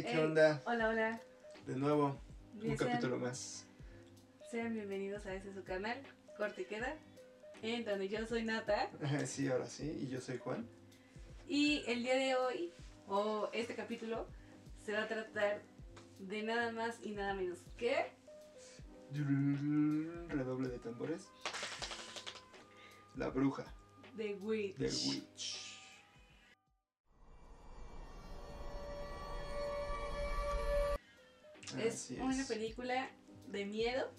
Hey, ¿qué Hey, onda? Hola, hola. De nuevo, un sean- capítulo más. Sean bienvenidos a este su canal, Corte y Queda, en donde yo soy Nata. Sí, ahora sí, y yo soy Juan. Y el día de hoy, o este capítulo, se va a tratar de nada más y nada menos que Redoble de tambores. La bruja The Witch. de Witch. Es una película de miedo,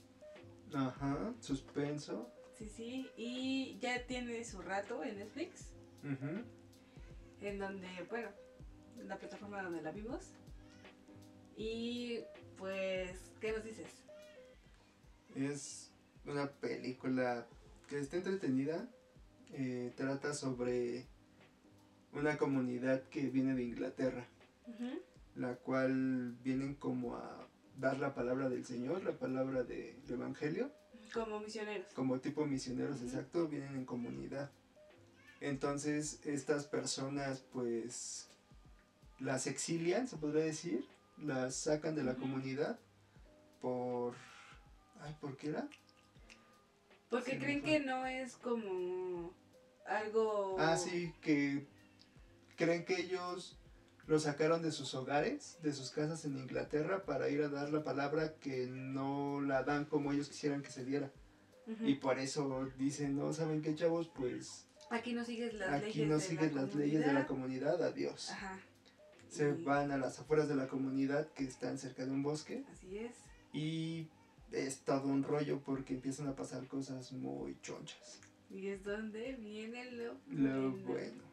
Ajá, suspenso. sí, sí, y ya tiene su rato en Netflix, Ujú. en donde, bueno, en la plataforma donde la vimos. Y pues, ¿qué nos dices? Es una película que está entretenida. eh, trata sobre una comunidad que viene de Inglaterra. La cual vienen como a dar la palabra del Señor, la palabra del Evangelio, Como misioneros. como tipo misioneros exacto, vienen en comunidad. Entonces estas personas pues las exilian, se podría decir, las sacan de la comunidad por... Ay, ¿por qué era? Porque creen que no es como algo... Ah, sí, que creen que ellos los sacaron de sus hogares, de sus casas en Inglaterra para ir a dar la palabra que no la dan como ellos quisieran que se diera. Y por eso dicen, no, ¿saben qué chavos? Pues Aquí no sigues las aquí leyes no de sigues la las leyes de la comunidad. comunidad, adiós. Ajá. Se Y- van a las afueras de la comunidad que están cerca de un bosque Así es. y es todo un rollo porque empiezan a pasar cosas muy chonchas. Y es donde viene lo, Lo bueno.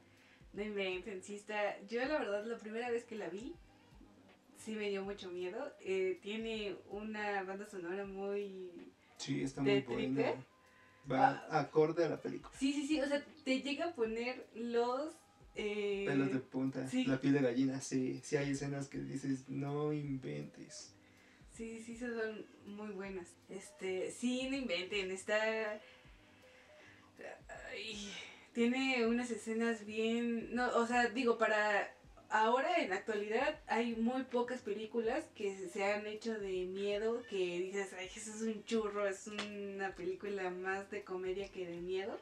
No inventen, sí está... Yo la verdad la primera vez que la vi, sí me dio mucho miedo. Eh, tiene una banda sonora muy... Sí, está muy buena. Va acorde a la película. Sí, sí, sí, o sea, te llega a poner los... eh, Pelos de punta, sí. la piel de gallina, sí, sí hay escenas que dices, no inventes. Sí, sí, son muy buenas. Este, sí, no inventen, está... Ay, tiene unas escenas bien... No, o sea, digo, para... Ahora, en la actualidad, hay muy pocas películas que se han hecho de miedo, que dices, ay, eso es un churro, es una película más de comedia que de miedo.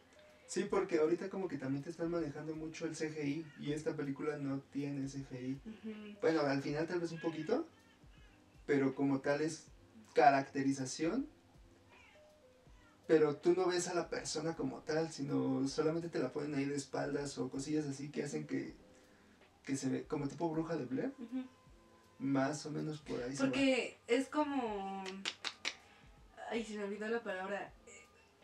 Sí, porque ahorita como que también te están manejando mucho el CGI y esta película no tiene CGI. Bueno, al final tal vez un poquito, pero como tal es caracterización. Pero tú no ves a la persona como tal, sino solamente te la ponen ahí de espaldas o cosillas así que hacen que, que se ve como tipo bruja de Blair. Más o menos por ahí se va. Porque es como. Ay, se me olvidó la palabra.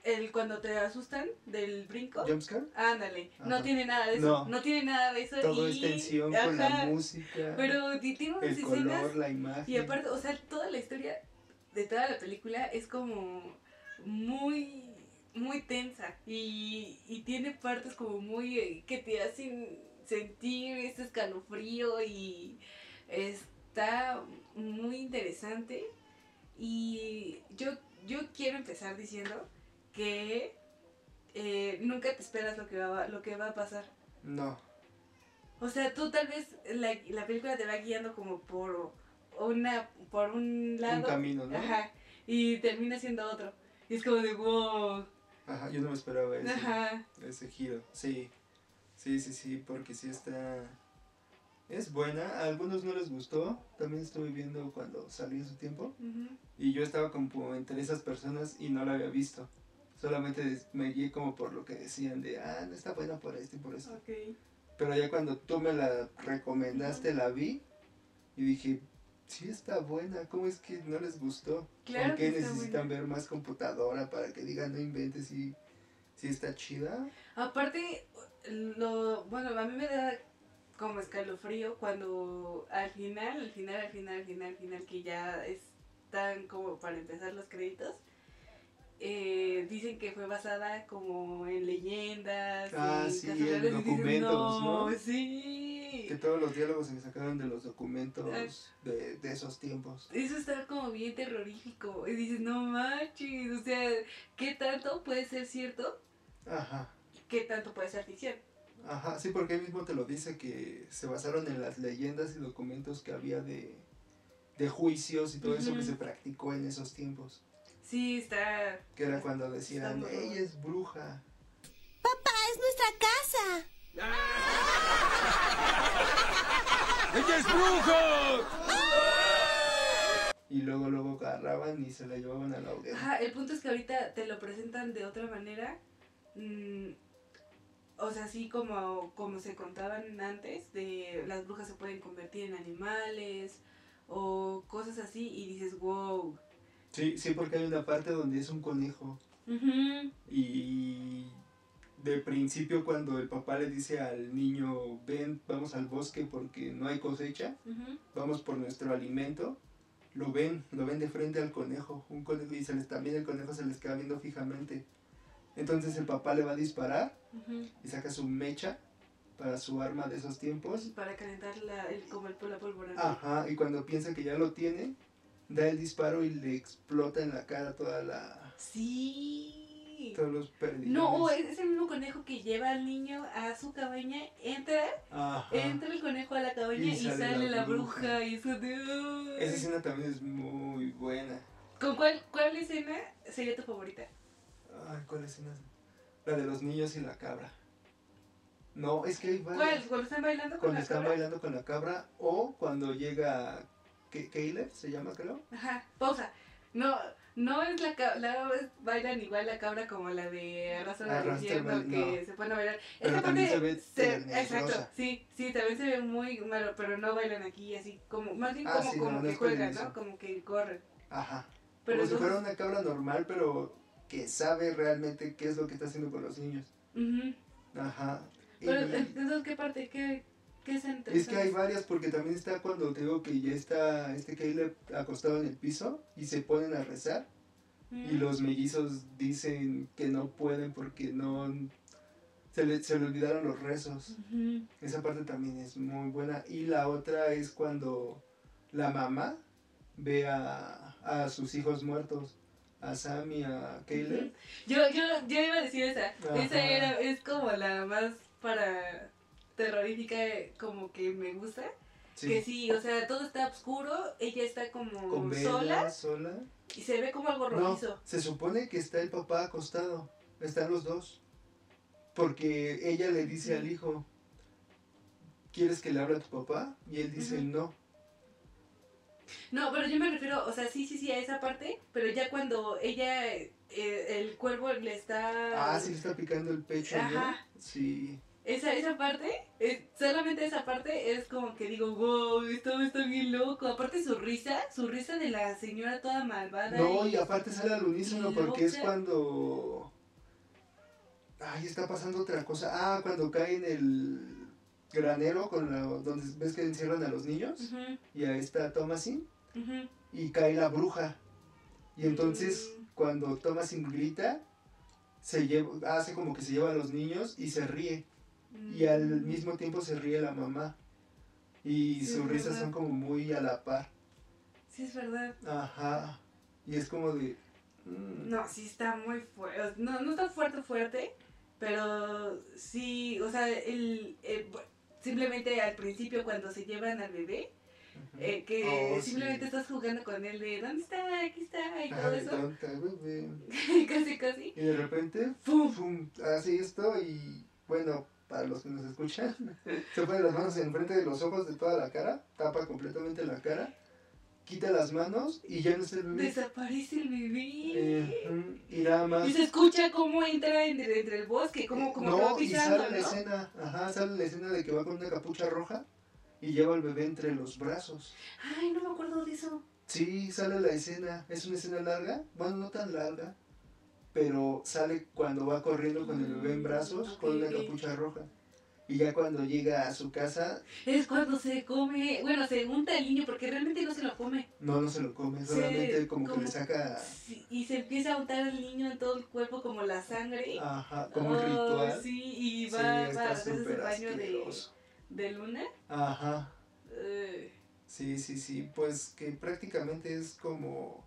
El cuando te asustan del brinco. ¿Jumpscare? Ándale. No tiene nada de eso. No. No, tiene nada de eso. Todo y... es tensión con la música, Pero ti- tiene unas el color, la imagen. Y aparte, o sea, toda la historia de toda la película es como muy. Muy tensa. Y, y tiene partes como muy. eh, que te hacen sentir ese escalofrío. Y está muy interesante. Y yo, yo quiero empezar diciendo que eh, nunca te esperas lo que, va, lo que va a pasar. No, O sea, tú tal vez la, la película te va guiando como por una por un lado. un camino, ¿no? Ajá. Y termina siendo otro. Y es como de wow. Ajá, yo no me esperaba ese, Ajá. ese giro. Sí, sí, sí, sí, porque sí está... Es buena, a algunos no les gustó, también estuve viendo cuando salió en su tiempo, y yo estaba como entre esas personas y no la había visto. Solamente me guié como por lo que decían de, ah, no está buena por esto y por esto. Ok. Pero ya cuando tú me la recomendaste, la vi y dije, sí está buena, ¿cómo es que no les gustó? Claro ¿Por qué que necesitan buena. ver más computadora para que digan no inventes si, si está chida? Aparte, lo bueno, a mí me da como escalofrío cuando al final, al final, al final, al final, al final, que ya están como para empezar los créditos, eh, dicen que fue basada como en leyendas, Ah, en sí, casos en reales", y dices, documentos, ¿no? Sí. Que todos los diálogos se sacaron de los documentos Ah. de, de esos tiempos. Eso está como bien terrorífico. Y dices, no manches, o sea, ¿qué tanto puede ser cierto? Ajá, ¿Qué tanto puede ser ficción? Ajá, sí, porque él mismo te lo dice que se basaron en las leyendas y documentos que había de, de juicios y todo eso que se practicó en esos tiempos. Sí, está. Que era cuando decían, ella es bruja. Papá, es nuestra casa. ¡Ella es bruja! Y luego, luego agarraban y se la llevaban a la hoguera. Ajá, el punto es que ahorita te lo presentan de otra manera. mm, o sea, así como, como se contaban antes, de las brujas se pueden convertir en animales o cosas así, y dices, wow. Sí, sí, porque hay una parte donde es un conejo. Ujú, Y de principio cuando el papá le dice al niño, ven, vamos al bosque porque no hay cosecha, ujú. vamos por nuestro alimento, lo ven, lo ven de frente al conejo, un conejo y se les, también el conejo se les queda viendo fijamente. Entonces el papá le va a disparar Ujú. y saca su mecha para su arma de esos tiempos. Para calentar la, el, como el, la pólvora. Ajá, y cuando piensa que ya lo tiene, da el disparo y le explota en la cara toda la... Sí. todos los perdidos. No, es, es el mismo conejo que lleva al niño a su cabaña, entra, Ajá. entra el conejo a la cabaña Y y, sale sale, la bruja. bruja. y eso de... Esa escena también es muy buena. ¿Con cuál, cuál escena sería tu favorita? Ay, ¿cuál escena? La de los niños y la cabra. No, es que hay ¿Cuál? varias. ¿Cuando están bailando con Cuando la están cabra? bailando con la cabra o cuando llega Caleb, se llama creo. Ajá, pausa. No, no es la cabra, bailan igual la cabra como la de Arrastra infierno que no. se pone a bailar. Pero también parte se ve exacto, sí, sí, también se ve muy malo, pero no bailan aquí así como, más bien Ah, como, sí, como no, no que es juegan. ¿no? Como que corren. Ajá. Pero Como si fuera entonces- una cabra normal, pero que sabe realmente qué es lo que está haciendo con los niños. Ujú. Ajá. Y- Pero entonces, ¿qué parte? ¿Qué, qué es que hay varias porque también está cuando te digo que ya está este Caleb acostado en el piso y se ponen a rezar y los mellizos dicen que no pueden porque no se le, se le olvidaron los rezos. Esa parte también es muy buena. Y la otra es cuando la mamá ve a, a sus hijos muertos, a Sam y a Caleb. Yo, yo, yo iba a decir esa. Ajá. Esa era, es como la más para terrorífica, como que me gusta. Que sí, o sea, todo está oscuro, ella está como Con vela, sola sola. y se ve como algo No, rojizo. se supone que está el papá acostado. Están los dos. Porque ella le dice al hijo, ¿quieres que le hable a tu papá? Y él dice, no. No, pero yo me refiero, o sea, sí, sí, sí, a esa parte, pero ya cuando ella, eh, el cuervo le está... Ah, sí le está picando el pecho, ¿no? Ajá. Sí. Esa, esa parte, solamente esa parte es como que digo, wow, esto está bien loco. Aparte su risa, su risa de la señora toda malvada. No, y aparte sale al unísono porque es cuando... Ay, está pasando otra cosa. Ah, cuando cae en el granero con la, donde ves que encierran a los niños y a esta Thomasin y cae la bruja. Y entonces Mm. cuando Thomasin grita, se lleva, hace como que se lleva a los niños y se ríe. Y al mismo tiempo se ríe la mamá. Y Sí, sus risas son como muy a la par. Sí, es verdad. Ajá. Y es como de... mm, No, sí está muy fuerte. No, no está fuerte, fuerte. Pero sí, o sea, el, eh, simplemente al principio cuando se llevan al bebé, eh, que Oh, simplemente sí. estás jugando con él de ¿dónde está? Aquí está y todo Ay, eso. tonta, bebé. casi, casi. Y de repente, ¡Fum! pum, hace esto y bueno, para los que nos escuchan, se pone las manos enfrente de los ojos de toda la cara, tapa completamente la cara, quita las manos y ya no es el bebé. Desaparece el bebé. Eh, y nada más. Y se escucha cómo entra entre, entre el bosque, como, como que va no, y pisando, sale la ¿no? escena, ajá, sale la escena de que va con una capucha roja y lleva al bebé entre los brazos. Ay, no me acuerdo de eso. Sí, sale la escena, es una escena larga, bueno, no tan larga, pero sale cuando va corriendo con el bebé en brazos con Mm, Ok. capucha roja. Y ya cuando llega a su casa, Es cuando se come, bueno, se unta el niño porque realmente no se lo come. no, no se lo come, solamente como, que le saca, y se empieza a untar al niño en todo el cuerpo como la sangre. ajá, como un Oh, ritual. Sí, y Sí, va, a hacerse el baño de, de luna. Ajá, Eh, sí, sí, sí, pues que prácticamente es como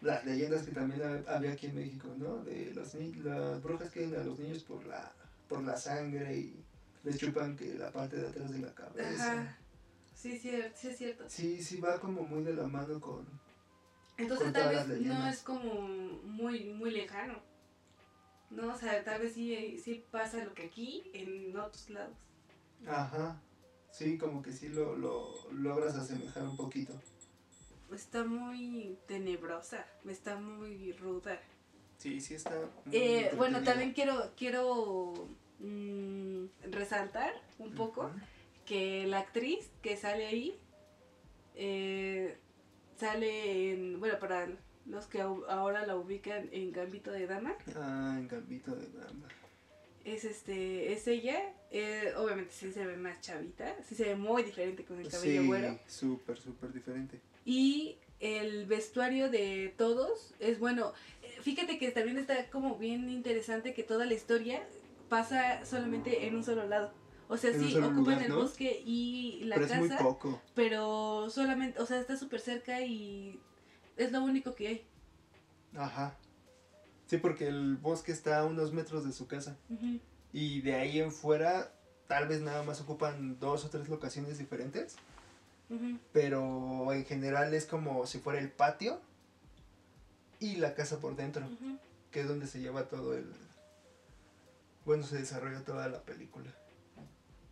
las leyendas que también ha- había aquí en México, ¿no? De ni- las brujas que a los niños por la, por la sangre y les chupan que la parte de atrás de la cabeza. Ajá. Sí, sí, sí es cierto. Sí, sí va como muy de la mano con... Entonces con tal todas las vez no es como muy, muy lejano. No, o sea, tal vez sí, sí pasa lo que aquí en otros lados. Ajá. Sí, como que sí lo, lo logras asemejar un poquito. Está muy tenebrosa, está muy ruda. Sí, sí está... muy Eh, bueno, también quiero, quiero mm, resaltar un poco que la actriz que sale ahí eh, sale en, bueno, para los que ahora la ubican en Gambito de Dama, Ah, en Gambito de Dama. es este, es ella, eh, obviamente sí se ve más chavita, sí se ve muy diferente con el cabello Sí, güero. súper, súper diferente. Y el vestuario de todos es bueno. Eh, Fíjate que también está como bien interesante que toda la historia pasa solamente en un solo lado. O sea, En sí, ocupan lugar, el ¿no? bosque y la Pero es muy casa, poco. pero solamente, o sea, está súper cerca y es lo único que hay. Ajá. Sí, porque el bosque está a unos metros de su casa. Y de ahí en fuera, tal vez nada más ocupan dos o tres locaciones diferentes. Pero en general es como si fuera el patio y la casa por dentro, que es donde se lleva todo el... Bueno, se desarrolla toda la película.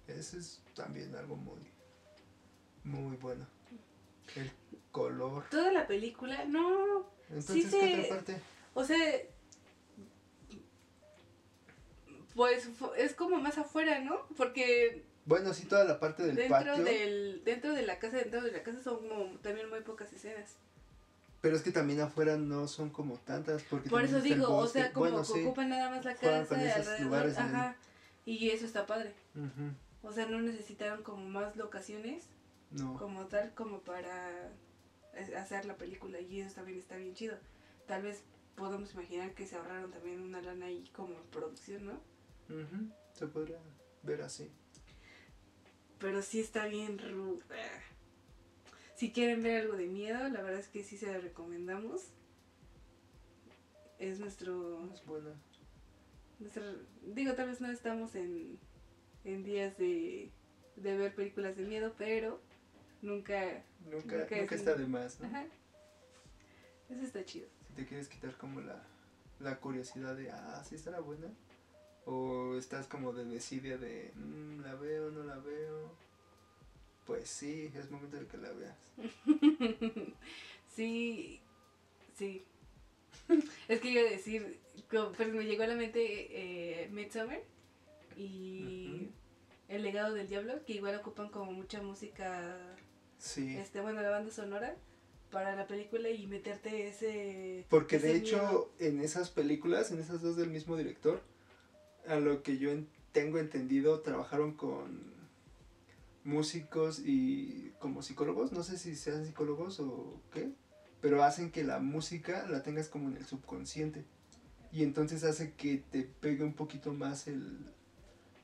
Eso es también algo muy, muy bueno. El color. Toda la película, no. Entonces, Sí ¿qué se- otra parte? O sea, pues es como más afuera, ¿no? Porque Bueno, sí, toda la parte del dentro patio. del dentro de la casa dentro de la casa son como también muy pocas escenas Pero es que también afuera no son como tantas. Porque por eso digo o sea como Bueno, que sí. ocupan nada más la casa de alrededor lugares, ajá y eso está padre o sea no necesitaron como más locaciones No. como tal como para hacer la película y eso también está bien chido tal vez podemos imaginar que se ahorraron también una lana ahí como en producción no Ujú, Se podría ver así. Pero sí está bien ruda si quieren ver algo de miedo la verdad es que sí se la recomendamos es nuestro Es buena. Nuestra- digo, tal vez no estamos en, en días de, de ver películas de miedo, pero nunca... Nunca, Nunca nunca es- está de más, ¿no? Ajá. Eso está chido. Si te quieres quitar como la, la curiosidad de, ah, sí estará buena. O estás como de desidia de, "Mm, la veo, no la veo. Pues sí, es momento de que la veas. sí, sí. es que iba a decir, pues me llegó a la mente eh, Midsommar y. El legado del diablo, que igual ocupan como mucha música, Sí. este bueno, la banda sonora para la película y meterte ese... Porque ese de hecho, miedo. en esas películas, en esas dos del mismo director, a lo que yo en- tengo entendido, trabajaron con músicos y como psicólogos, no sé si sean psicólogos o qué, pero hacen que la música la tengas como en el subconsciente. Y entonces hace que te pegue un poquito más el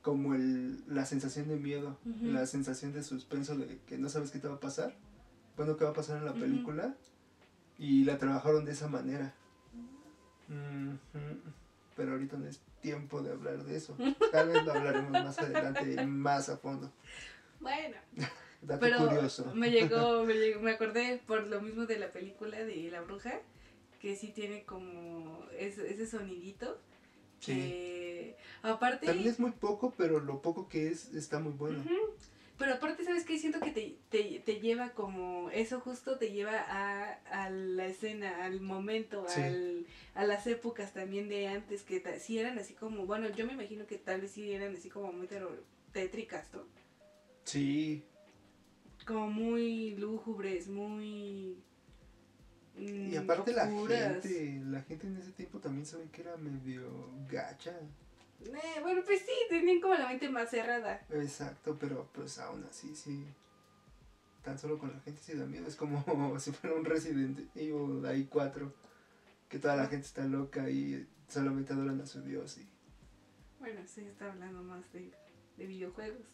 como el, la sensación de miedo, la sensación de suspenso de que no sabes qué te va a pasar, bueno, qué va a pasar en la película, y la trabajaron de esa manera. Ujú. Pero ahorita no es tiempo de hablar de eso. Tal vez lo hablaremos más adelante, más a fondo. Bueno. Dato Pero curioso. me llegó, me llegó, me acordé por lo mismo de la película de La Bruja, que sí tiene como ese, ese sonidito. Sí. Que aparte, También es muy poco, pero lo poco que es está muy bueno. Ujú. Pero aparte, ¿sabes qué? Siento que te, te, te lleva como, eso justo te lleva a, a la escena, al momento, Sí. al, a las épocas también de antes, que ta- sí eran así como, bueno, yo me imagino que tal vez sí eran así como muy tétricas, ¿no? Sí, como muy lúgubres, muy... mm, y aparte la gente, la gente en ese tiempo también sabe que era medio gacha. Eh, bueno, pues sí, tenían como la mente más cerrada. Exacto, pero pues aún así sí. Tan solo con la gente sí da miedo. Es como si fuera un Resident Evil ahí 4. Que toda la gente está loca y solamente adoran a su dios. Y... Bueno, sí, está hablando más de, de videojuegos.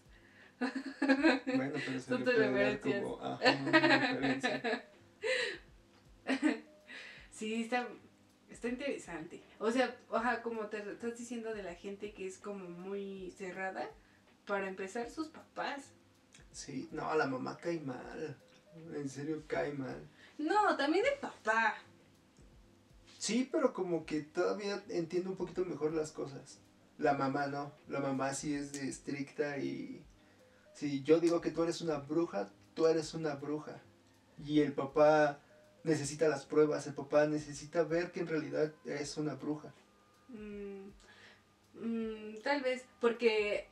Bueno, pero se le puede dar como ajá, una referencia. Sí, está, está interesante. O sea, ajá, como te estás diciendo de la gente que es como muy cerrada, para empezar, sus papás. Sí, no, la mamá cae mal. En serio, cae mal. No, también el papá. Sí, pero como que todavía entiendo un poquito mejor las cosas. La mamá no, la mamá sí es de estricta y si yo digo que tú eres una bruja, tú eres una bruja. Y el papá necesita las pruebas, el papá necesita ver que en realidad es una bruja. Mm, mm, tal vez, porque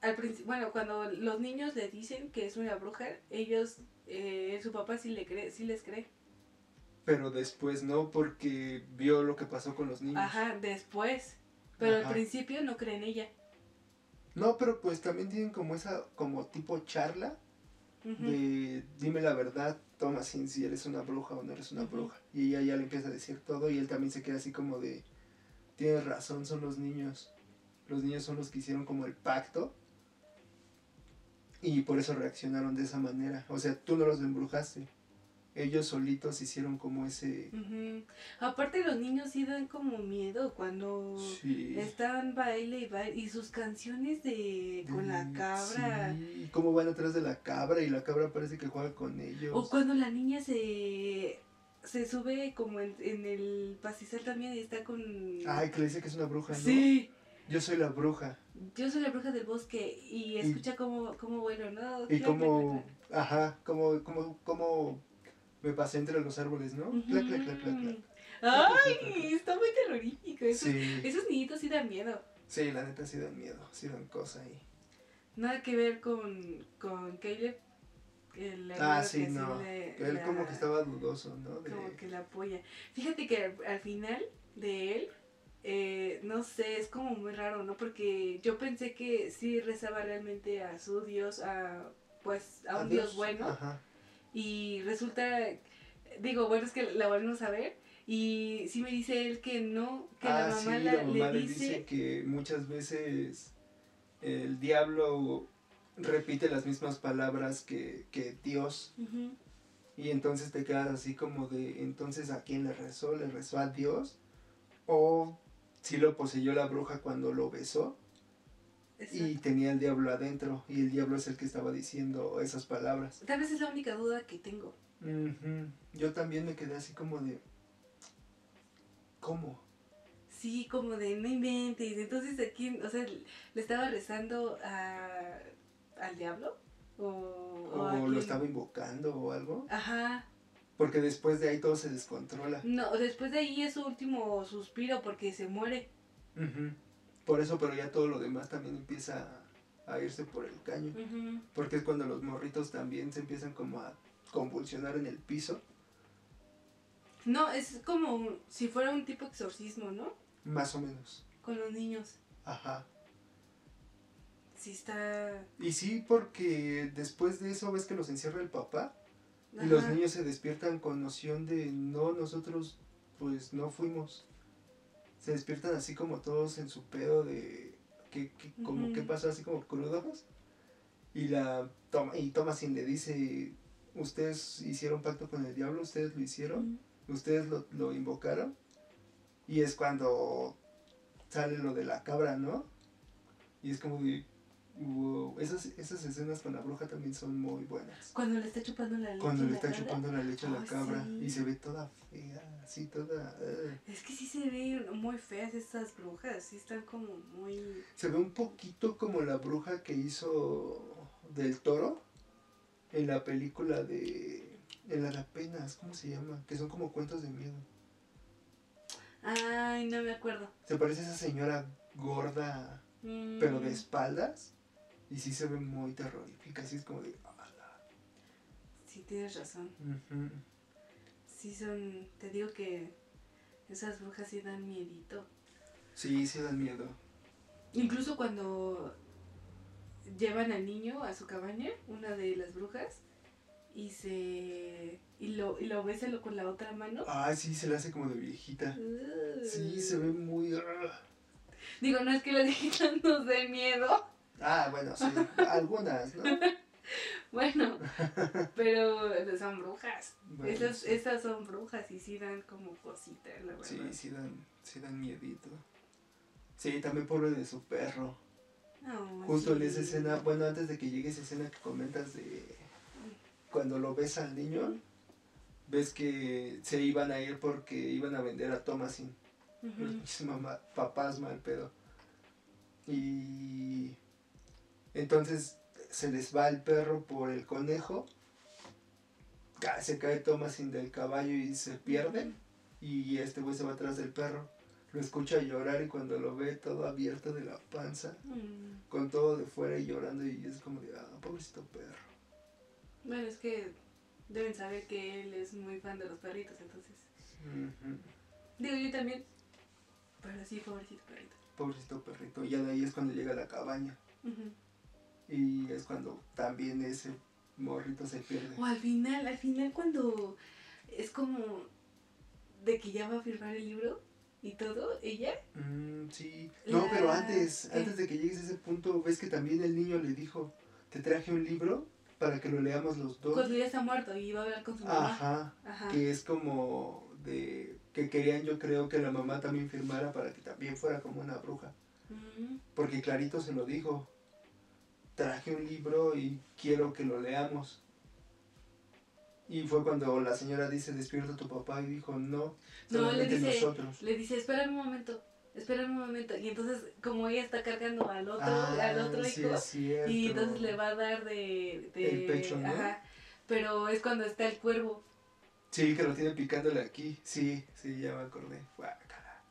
al principio, bueno, cuando los niños le dicen que es una bruja, ellos, eh, su papá sí, le cree, sí les cree. Pero después no, porque vio lo que pasó con los niños. Ajá, después. Pero Ajá. al principio no cree en ella. No, pero pues también tienen como esa, como tipo charla De dime la verdad, toma sin si eres una bruja o no eres una bruja. Y ella ya le empieza a decir todo y él también se queda así como de, tienes razón, son los niños. Los niños son los que hicieron como el pacto. Y por eso reaccionaron de esa manera. O sea, tú no los embrujaste. Ellos solitos hicieron como ese... Aparte los niños sí dan como miedo cuando Sí. están baile y baile y sus canciones de con la cabra Sí, y cómo van atrás de la cabra y la cabra parece que juega con ellos. o cuando la niña se se sube como en, en el pastizal también y está con Ay, que le dice que es una bruja, ¿no? sí Yo soy la bruja. yo soy la bruja del bosque y escucha como como bueno no Y clac, ajá, como, como me pasé entre los árboles, ¿no? clac. Clac, clac, clac, ay está muy terrorífico esos, Sí, esos niñitos sí dan miedo sí, la neta sí dan miedo, sí dan cosa ahí. nada que ver con con Caleb el Ah, sí, no. le- Él la- como que estaba dudoso, ¿no? De- como que la apoya. Fíjate que al, al final de él, eh, no sé, es como muy raro, ¿no? Porque yo pensé que sí rezaba realmente a su Dios, a pues a un Dios, bueno, Ajá. Y resulta, digo, bueno, es que la volvemos a ver, y sí me dice él que no, que ah, la mamá, sí, la- la mamá le dice, que muchas veces el diablo repite las mismas palabras que, que Dios. Y entonces te quedas así como de, entonces ¿a quién le rezó? ¿Le rezó a Dios? ¿O si lo poseyó la bruja cuando lo besó? Y tenía el diablo adentro y el diablo es el que estaba diciendo esas palabras. Tal vez es la única duda que tengo. Yo también me quedé así como de, ¿cómo? Sí, como de no inventes. Entonces, aquí, o sea, le estaba rezando a, al diablo. O, ¿O a lo estaba invocando o algo? Ajá. Porque después de ahí todo se descontrola. No, después de ahí es su último suspiro porque se muere. Ujú. Por eso, pero ya todo lo demás también empieza a irse por el caño. Porque es cuando los morritos también se empiezan como a convulsionar en el piso. No, es como si fuera un tipo exorcismo, ¿no? Más o menos. Con los niños. Ajá. Sí está... Y sí, porque después de eso ves que los encierra el papá. Y los niños se despiertan con noción de no, nosotros pues no fuimos. Se despiertan así como todos en su pedo de que, que- como qué pasó así como crudos. Y la toma y Thomasin le dice, ustedes hicieron pacto con el diablo, ustedes lo hicieron, ustedes lo, lo invocaron. Y es cuando sale lo de la cabra, ¿no? Y es como de wow, esas, esas escenas con la bruja también son muy buenas. Cuando le está chupando la leche. Cuando a le la está cabra. chupando la leche a la cabra sí. y se ve toda fea, así toda... ugh. Es que sí se ven muy feas estas brujas. Sí están como muy... Se ve un poquito como la bruja que hizo del toro en la película de... En la de apenas, ¿cómo se llama? Que son como cuentos de miedo. Ay, no me acuerdo. Se parece a esa señora gorda, Mm, pero de espaldas. Y sí se ve muy terrorífica, así es como de... "Ala". Sí, tienes razón. Ujú. Sí son... Te digo que esas brujas sí dan miedito. Sí, sí dan miedo. Incluso cuando llevan al niño a su cabaña, una de las brujas, y se... Y lo, y lo besa con la otra mano. Ah, sí, se le hace como de viejita. Sí, se ve muy... ah. Digo, no es que las viejitas nos den miedo. Ah, bueno, sí. Algunas, ¿no? Bueno, pero son brujas. Bueno, Esas, sí. son brujas y sí dan como cositas, la verdad. Sí, sí dan, sí dan miedito. Sí, también pobre de su perro. No, Justo en esa escena, bueno, antes de que llegue esa escena que comentas de cuando lo ves al niño, ves que se iban a ir porque iban a vender a Thomasin. Pinches mamá- papás mal pedo. Y entonces se les va el perro por el conejo. Se cae Thomasin del caballo y se pierde. Y este güey se va atrás del perro. Lo escucha llorar y cuando lo ve todo abierto de la panza, Mm. con todo de fuera y llorando, y es como de, ah, pobrecito perro. Bueno, es que deben saber que él es muy fan de los perritos, entonces. Digo, yo también. Pero sí, pobrecito perrito. Pobrecito perrito. Y ya de ahí es cuando llega a la cabaña. Y es cuando también ese morrito se pierde. O al final, al final cuando es como de que ya va a firmar el libro y todo, ella. Mm, sí. No, La- pero antes, ¿qué? antes de que llegues a ese punto, ves que también el niño le dijo, te traje un libro para que lo leamos los dos. Cuando ya está muerto y va a hablar con su mamá. Ajá. Ajá. Que es como de que querían yo creo que la mamá también firmara para que también fuera como una bruja. Porque clarito se lo dijo. Traje un libro y quiero que lo leamos. Y fue cuando la señora dice, despierta a tu papá y dijo, no, No, le dice, nosotros. le dice, espérame un momento, espérame un momento. Y entonces, como ella está cargando al otro, Ah, al otro sí hijo, y entonces le va a dar de... de El pecho, ¿no? Ajá. Pero es cuando está el cuervo. Sí, que lo tiene picándole aquí. Sí, sí, ya me acordé. Guácala.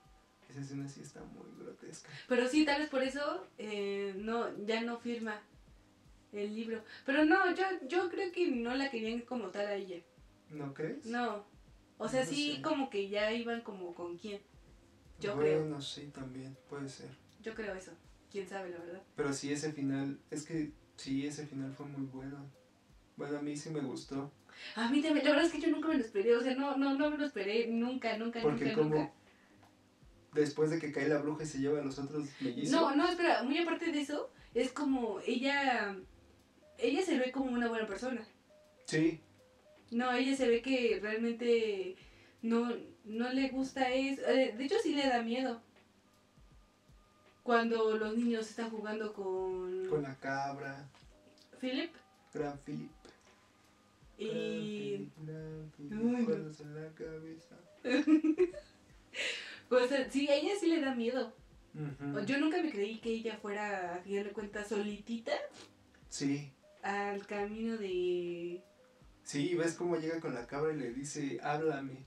Esa escena sí está muy grotesca. Pero sí, tal vez por eso eh, no, ya no firma el libro. Pero no, yo, yo creo que no la querían como tal a ella. ¿No crees? No. O sea, No sí, sé. como que ya iban como con quién. Yo bueno, creo. sí, también, puede ser. Yo creo eso. Quién sabe, la verdad. Pero sí, ese final, es que sí, ese final fue muy bueno. Bueno, a mí sí me gustó. A mí también, la verdad es que yo nunca me lo esperé. O sea, no, no, no me lo esperé. Nunca, nunca, Porque nunca, como nunca. después de que cae la bruja y se lleva a los otros mellizos. No, no, espera, muy aparte de eso, es como ella. Ella se ve como una buena persona. Sí, No, ella se ve que realmente no, no le gusta eso. Eh, De hecho, sí le da miedo. Cuando los niños están jugando con, con la cabra, Philip Gran Philip. y... Gran Philip, Gran en la cabeza. O sea, sí, a ella sí le da miedo. Yo nunca me creí que ella fuera, a final de cuentas, solitita Sí, al camino de... sí, ves cómo llega con la cabra y le dice, háblame.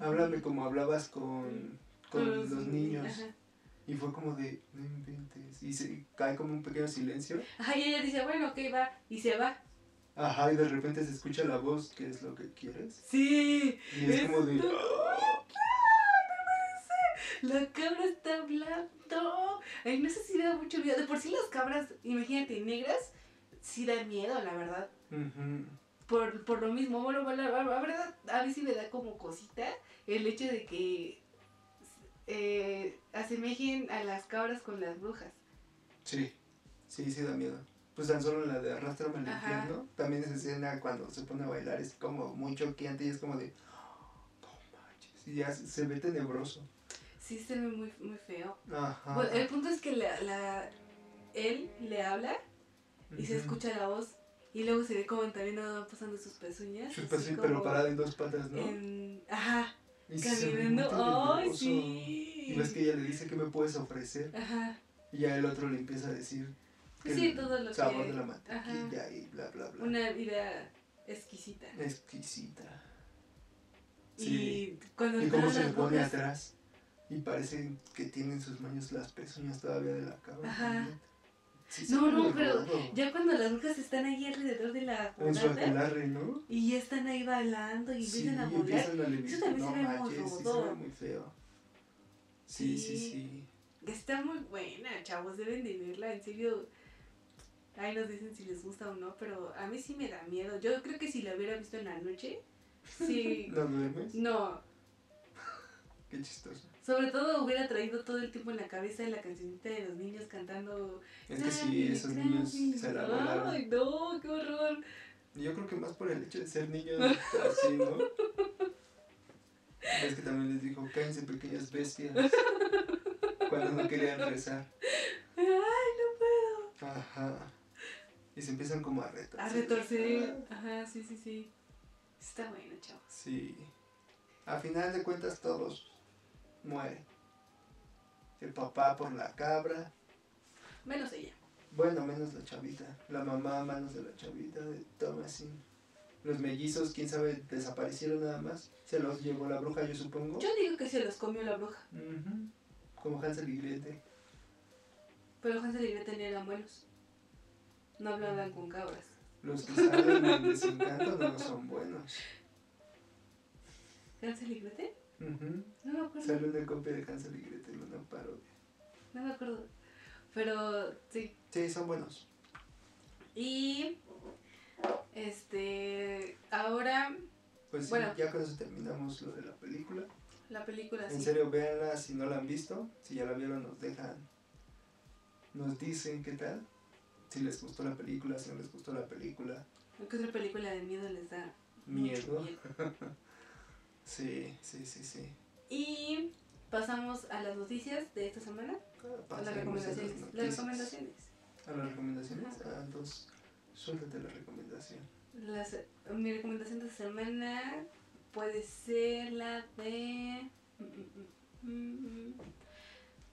Háblame como hablabas con, con los, niños. Ajá. Y fue como de, no inventes. Y se cae como un pequeño silencio. Ajá, y ella dice, bueno, ok, va. Y se va. Ajá, y de repente se escucha la voz, ¿qué es lo que quieres? Sí. Y es como de, Esto- La cabra está hablando. Ay, no sé si da mucho miedo. De por sí las cabras, imagínate, negras, sí da miedo, la verdad. Por, por lo mismo, bueno, la, la- la verdad, a mí sí me da como cosita el hecho de que eh, asemejen a las cabras con las brujas. Sí, sí, sí da miedo. Pues tan solo la de Arrastrame al infierno. También esa escena cuando se pone a bailar es como muy choqueante y es como de, no manches. Y ya se, se ve tenebroso. Sí, se ve muy, muy feo. Ajá. Bueno, el punto es que la, la, él le habla y se escucha la voz y luego se ve como también va pasando sus pezuñas. Sus pezuñas, pero parada en dos patas, ¿no? en- ajá, Y caminando. ¡Ay, tenebroso. sí! Y ves que ella le dice, ¿qué me puedes ofrecer? Ajá. Y ya el otro le empieza a decir que Sí, todo lo sabor que- de la mantequilla y bla, bla, bla. Una vida exquisita. Exquisita. Y Sí. cuando Y cómo se le pone atrás. Y parece que tienen sus manos las pezuñas todavía de la cabra. Ajá. también. Sí, No, no, pero ya cuando las brujas están ahí alrededor de la En su fogata ¿no? y ya están ahí bailando y Sí, empiezan a volar. empiezan a levitar. Eso también no se ve muy manches, sí se rudo. ve muy feo. Sí, sí, Sí. sí. Está muy buena, chavos, deben de verla, en serio. Ahí nos dicen si les gusta o no, pero a mí sí me da miedo. Yo creo que si la hubiera visto en la noche, sí. ¿No duermes? no, Qué chistoso. Sobre todo hubiera traído todo el tiempo en la cabeza la cancionita de los niños cantando. Es que sí, "Dale, esos niños dale". se la volaron. Ay, no, qué horror. Yo creo que más por el hecho de ser niños así, ¿no? Es que también les dijo, cállense pequeñas bestias. Cuando no querían rezar. Ay, no Ajá. Y se empiezan como a retorcer. A retorcer. Ajá, sí, sí, sí. Está bueno, chavos. Sí. A final de cuentas todos mueren. El papá por la cabra. Menos ella. Bueno, menos la chavita. La mamá a manos de la chavita de Thomasin. Los mellizos, quién sabe, desaparecieron nada más. Se los llevó la bruja, yo supongo. Yo digo que se los comió la bruja. Como Hansel y Gretel. Pero Hansel y Gretel eran buenos. No hablaban con cabras. Los que salen en desencanto no son buenos. ¿Hansel y Gretel? No me acuerdo. Sale una copia de Hansel y Gretel, una parodia. No me acuerdo. Pero sí. Sí, son buenos. Y. Este. Ahora. Pues sí, Bueno. ya con eso terminamos lo de la película. La película En sí. serio, véanla si no la han visto. Si ya la vieron, nos dejan. Nos dicen qué tal. Si les gustó la película, si no les gustó la película. ¿Qué otra película de miedo les da? Miedo? Sí, sí, sí, sí. Y pasamos a las noticias de esta semana. Ah, A las recomendaciones. Las noticias. recomendaciones. A las recomendaciones. Ajá. Ah, entonces, suéltate la recomendación. Las, mi recomendación de esta semana puede ser la de. mm, mm, mm.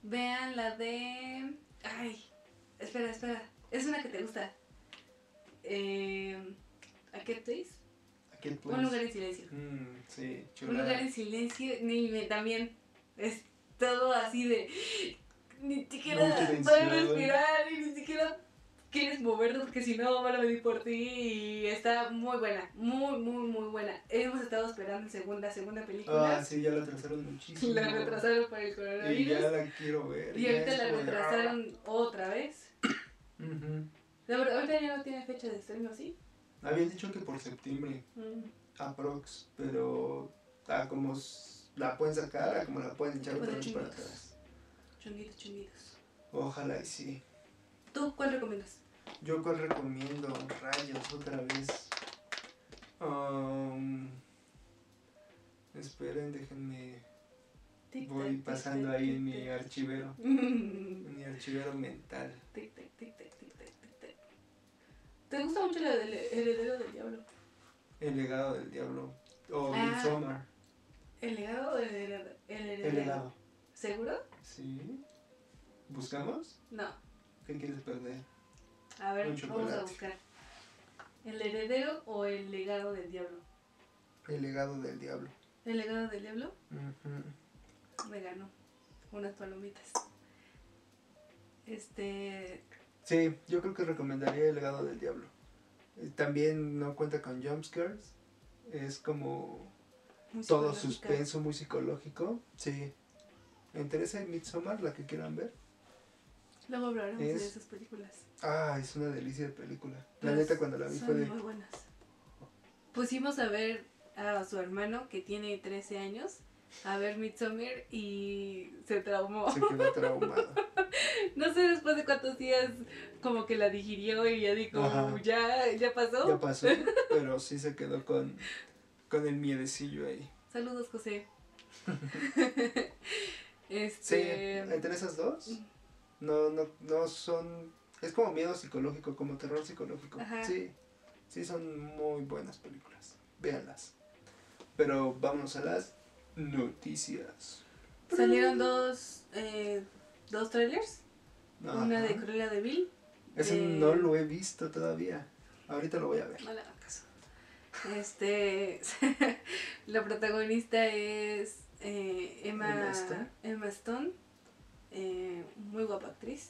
Vean la de. Ay, espera, espera. Es una que te gusta. Eh, ¿A qué place? Aquí el Un lugar en silencio. Mm, sí, Un chulada. lugar en silencio, ni me también. Es todo así de. Ni siquiera puedes respirar y ni siquiera quieres moverte porque si no van a venir por ti. Y está muy buena, muy, muy, muy buena. Hemos estado esperando segunda, segunda película. Ah, sí, ya la atrasaron muchísimo. La retrasaron por el Y coronavirus. ya la quiero ver. Y ahorita la de, retrasaron otra vez. ah. Ujú. La verdad, ahorita ya no tiene fecha de estreno, ¿sí? Habían dicho que por septiembre, Mm. aprox, pero ah, como la pueden sacar, a como la pueden echar otra vez para atrás. Chunguitos, chunguitos. Ojalá y sí. ¿Tú cuál recomiendas? Yo cuál recomiendo, rayos, otra vez. Um, esperen, déjenme. Tic, Voy pasando tic, ahí en mi archivero. En mi archivero mental. Tic, tic, tic, tic. ¿Te gusta mucho del heredero del diablo? El legado del diablo. O Ah. Midsommar. ¿El legado o el heredero? El heredero. El legado. ¿Seguro? Sí. ¿Buscamos? No. ¿Qué quieres perder? A ver, vamos a buscar. ¿El heredero o el legado del diablo? El legado del diablo. ¿El legado del diablo? Ujú. Me ganó. Unas palomitas. Este. Sí, yo creo que recomendaría el legado del diablo. También no cuenta con jumpscares. Es como muy todo suspenso, muy psicológico. Sí. ¿Me interesa Midsommar, la que quieran ver? Luego hablaremos Es- de esas películas. Ah, es una delicia de película. La Pues, neta cuando la vi son fue de... muy buenas. Pusimos a ver a su hermano que tiene 13 años a ver Midsommar y se traumó. Se quedó traumado. No sé después de cuántos días como que la digirió y ya dijo, ya, ya pasó. Ya pasó, pero sí se quedó con, con el miedecillo ahí. Saludos, José. Sí, este. entre esas dos, no, no, no son... Es como miedo psicológico, como terror psicológico. Ajá. Sí, sí son muy buenas películas. Véanlas. Pero vámonos a las noticias. Salieron dos, eh, dos trailers. Una de. Cruella de Vil. Ese no lo he visto todavía. Ahorita lo voy a ver. No le hagan caso. Este. la protagonista es eh, Emma, Emma Stone. Emma Stone. eh, muy guapa actriz.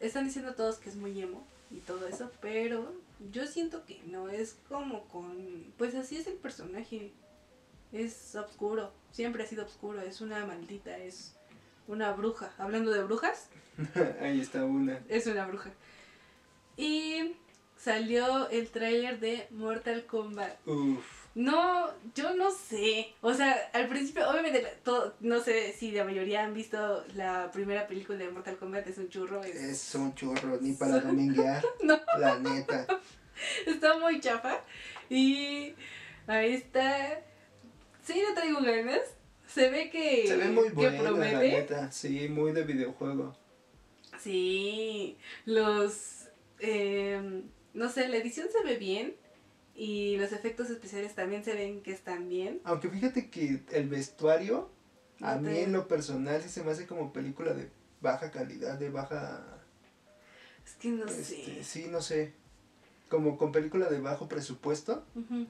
Están diciendo todos que es muy emo y todo eso, pero yo siento que no es como con. Pues así es el personaje. Es oscuro. Siempre ha sido oscuro. Es una maldita. Es una bruja. Hablando de brujas. Ahí está una. Es una bruja. Y salió el tráiler de Mortal Kombat. Uf. No, yo no sé. O sea, al principio, obviamente, todo, no sé si la mayoría han visto la primera película de Mortal Kombat, es un churro. es- Es un chorro, ni para dominguear. No. La neta. Está muy chafa. Y ahí está. Sí, no traigo ganas. Se ve que, Se ve muy que buena, la neta. Sí, muy de videojuego. Sí, los... em, no sé, la edición se ve bien y los efectos especiales también se ven que están bien. Aunque fíjate que el vestuario, a mí en lo personal sí se me hace como película de baja calidad, de baja... Es que no este, sé. sí, no sé. Como con película de bajo presupuesto. Ujú.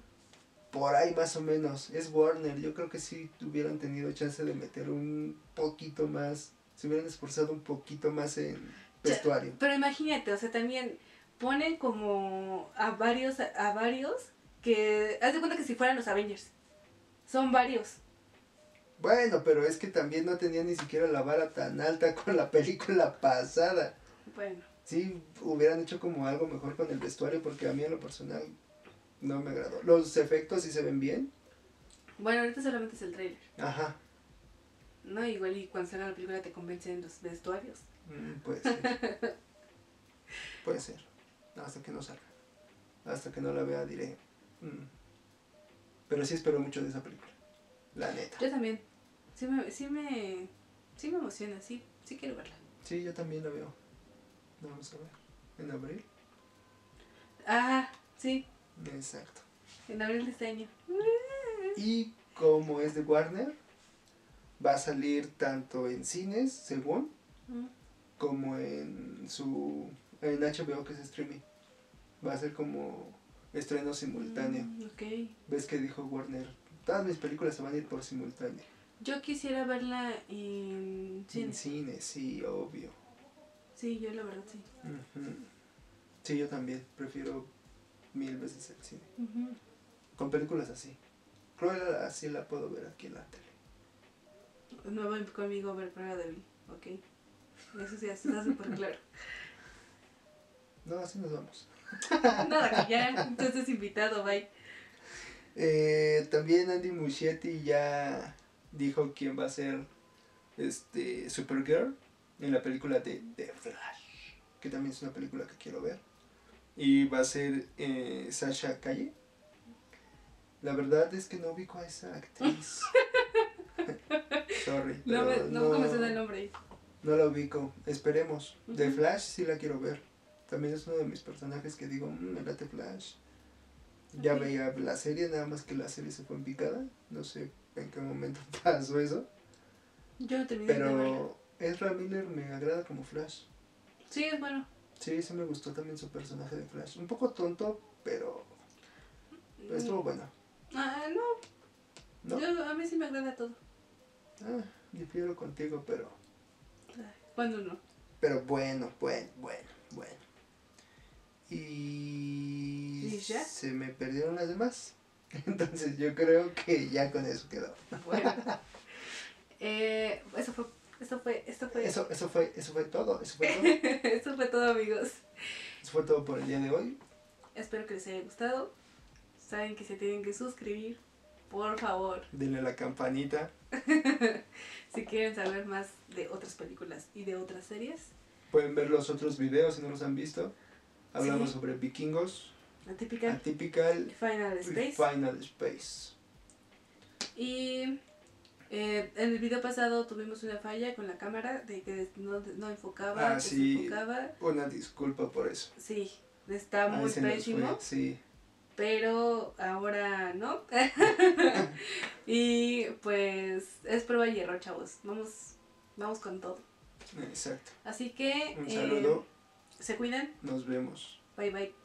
Por ahí más o menos. Es Warner. Yo creo que sí hubieran tenido chance de meter un poquito más. Se hubieran esforzado un poquito más en vestuario. Pero imagínate, o sea, también ponen como a varios, a varios que... Haz de cuenta que si fueran los Avengers. Son varios. Bueno, pero es que también no tenían ni siquiera la vara tan alta con la película pasada. Bueno, Sí, hubieran hecho como algo mejor con el vestuario porque a mí en lo personal no me agradó. Los efectos sí se ven bien. bueno, ahorita solamente es el trailer. Ajá. ¿No? Igual y cuando salga la película te convencen los vestuarios. Mm, puede ser. puede ser. Hasta que no salga. Hasta que no la vea diré. mm. Pero sí espero mucho de esa película. La neta. Yo también. Sí me, sí me, sí me emociona, sí, sí quiero verla. Sí, yo también la veo. Vamos a ver. En abril. Ah, sí, Exacto. en abril de este año. Y como es de Warner, va a salir tanto en cines, según, Mm. como en su en HBO que es streaming. Va a ser como estreno simultáneo. Mm, ok. Ves que dijo Warner, todas mis películas se van a ir por simultáneo. Yo quisiera verla en En cine. cine, sí, obvio. Sí, yo la verdad sí. Ujú. Sí, yo también prefiero mil veces el cine. Con películas así. Cruella así la puedo ver aquí en la tele. No ven conmigo a ver prueba débil, ok. Eso sí, eso está súper claro. No, así nos vamos. Nada, que ya, entonces invitado, bye. Eh, también Andy Muschietti ya dijo quién va a ser este Supergirl en la película de The Flash, que también es una película que quiero ver. Y va a ser eh, Sasha Calle. La verdad es que no ubico a esa actriz. Sorry. No me, no, me suena el nombre. no la ubico. Esperemos. The Ujú. Flash sí la quiero ver. También es uno de mis personajes que digo, "Mm, me late Flash. Ya veía la serie, nada más que la serie se fue en picada. No sé en qué momento pasó eso. Yo no terminé de verla. Pero Ezra Miller me agrada como Flash. Sí, es bueno. Sí, sí me gustó también su personaje de Flash. Un poco tonto, pero pero estuvo bueno. Ah, no, ¿No? Yo, a mí sí me agrada todo. Ah, difiero contigo, pero Ay, ¿Cuándo no? pero bueno, bueno, bueno, bueno. Y ¿Y ya? se me perdieron las demás. Entonces yo creo que ya con eso quedó. Bueno. eh, eso fue, esto fue, esto fue, Eso, eso fue, eso fue todo, eso fue todo. eso fue todo, amigos. Eso fue todo por el día de hoy. Espero que les haya gustado. Saben que se tienen que suscribir, por favor, Denle la campanita. si quieren saber más de otras películas y de otras series. Pueden ver los otros videos si no los han visto. Hablamos Sí. sobre vikingos, La típica Atypical Final Space. Final Space. Y eh, en el video pasado tuvimos una falla con la cámara de que no, no enfocaba, Ah, sí. desenfocaba. Una disculpa por eso. Sí, está Ahí muy pésimo. Sí. pero ahora no. y pues es prueba y error, chavos. Vamos, vamos con todo. Exacto. Así que Un eh, saludo. se cuidan. Nos vemos. Bye bye.